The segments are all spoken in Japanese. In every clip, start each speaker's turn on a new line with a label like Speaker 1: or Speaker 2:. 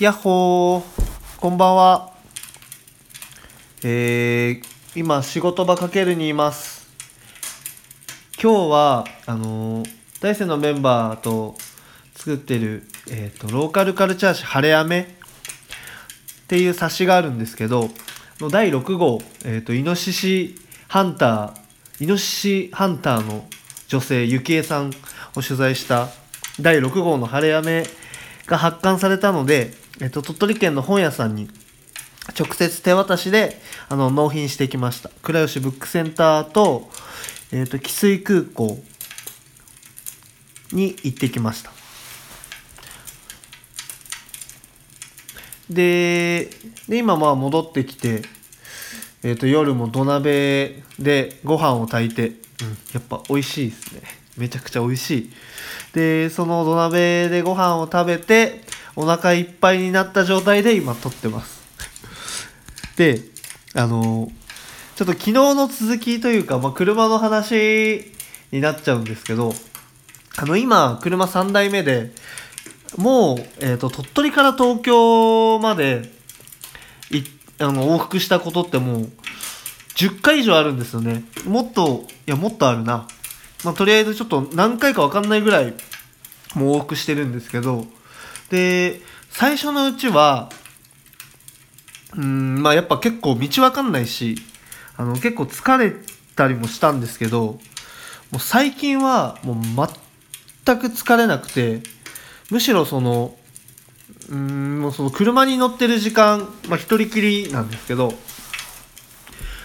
Speaker 1: やっほー、こんばんは。えー、今、仕事場かけるにいます。今日は、あのー、大生のメンバーと作ってる、えっ、と、ローカルカルチャー誌、晴れ雨っていう冊子があるんですけど、の第6号、えっ、と、イノシシハンター、イノシシハンターの女性、ゆきえさんを取材した第6号の晴れ雨が発刊されたので、えっと、鳥取県の本屋さんに直接手渡しであの納品してきました。倉吉ブックセンターと,、えっと汽水空港に行ってきました。でで今まあ戻ってきて、えっと夜も土鍋でご飯を炊いて、うん、やっぱ美味しいですね。めちゃくちゃ美味しい。でその土鍋でご飯を食べてお腹いっぱいになった状態で今撮ってます。であのちょっと昨日の続きというか、まあ、車の話になっちゃうんですけどあの今車3台目でもう、えーと、鳥取から東京までいあの往復したことってもう10回以上あるんですよね。もっといやもっとあるな。まあ、とりあえずちょっと何回か分かんないぐらいもう往復してるんですけどで最初のうちはうんまあやっぱ結構道分かんないしあの結構疲れたりもしたんですけどもう最近はもう全く疲れなくてむしろそのうんもうその車に乗ってる時間、まあ、一人きりなんですけど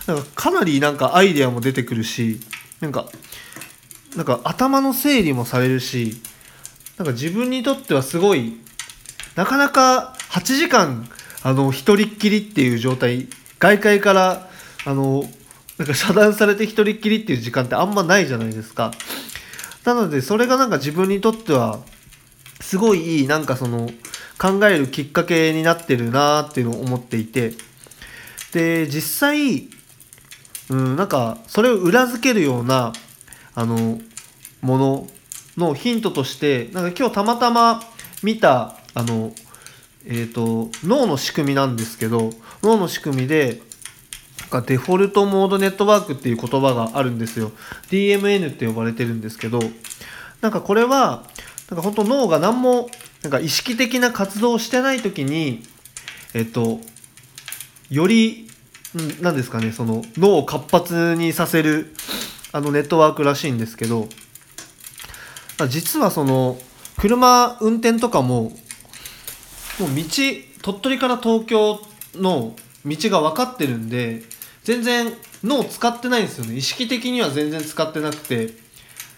Speaker 1: なんかかなりなんかアイデアも出てくるしなんかなんか頭の整理もされるしなんか自分にとってはすごいなかなか8時間あの一人っきりっていう状態外界からあのなんか遮断されて一人っきりっていう時間ってあんまないじゃないですか。なのでそれがなんか自分にとってはすごいいいなんかその考えるきっかけになってるなーっていうのを思っていて。で実際うんなんかそれを裏付けるようなあのもののヒントとしてなんか今日たまたま見たあの、えーと、脳の仕組みなんですけど脳の仕組みでデフォルトモードネットワークっていう言葉があるんですよ。DMN って呼ばれてるんですけどなんかこれはなんか本当脳が何もなんか意識的な活動をしてない時にえっとより何ですかねその脳を活発にさせるあのネットワークらしいんですけど実はその車運転とかももう道鳥取から東京の道が分かってるんで全然脳使ってないんですよね。意識的には全然使ってなくて。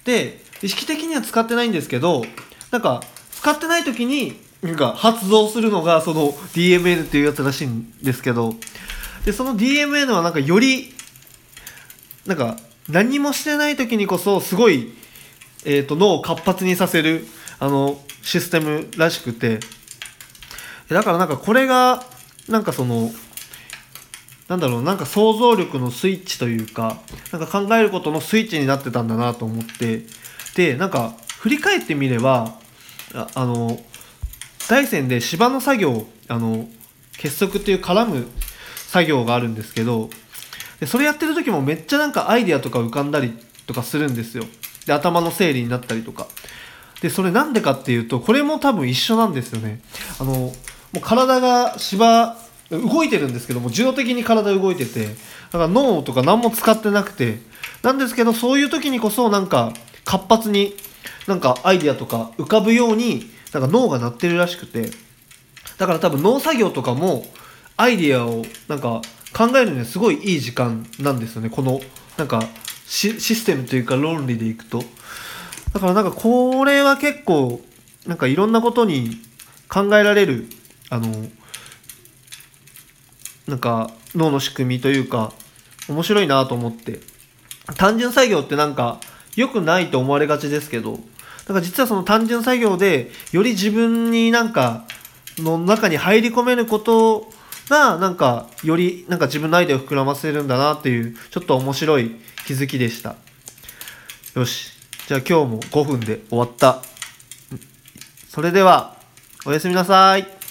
Speaker 1: で意識的には使ってないんですけどなんか使ってない時になんか発動するのがその DMN っていうやつらしいんですけど。でその DMN はなんかよりなんか何もしてない時にこそすごい、えーと、脳を活発にさせるあのシステムらしくて。だからなんかこれがなんかそのなんだろうなんか想像力のスイッチというかなんか考えることのスイッチになってたんだなと思ってでなんか振り返ってみればああの大山で芝の作業あの結束っていう絡む作業があるんですけどでそれやってる時もめっちゃなんかアイデアとか浮かんだりとかするんですよ。で頭の整理になったりとか。でそれなんでかっていうとこれも多分一緒なんですよね。あのもう体が芝動いてるんですけども自動的に体動いててだから脳とか何も使ってなくてなんですけどそういう時にこそなんか活発になんかアイデアとか浮かぶようになんか脳が鳴ってるらしくてだから多分農作業とかもアイデアをなんか考えるにはすごいいい時間なんですよね。このなんかシステムというか論理でいくと。だからなんかこれは結構なんかいろんなことに考えられるあのなんか脳の仕組みというか面白いなと思って。単純作業ってなんか良くないと思われがちですけどだか実はその単純作業でより自分になんかの中に入り込めることがなんかよりなんか自分のアイデアを膨らませるんだなっていうちょっと面白い気づきでした。よし。じゃあ今日も5分で終わった。それではおやすみなさい。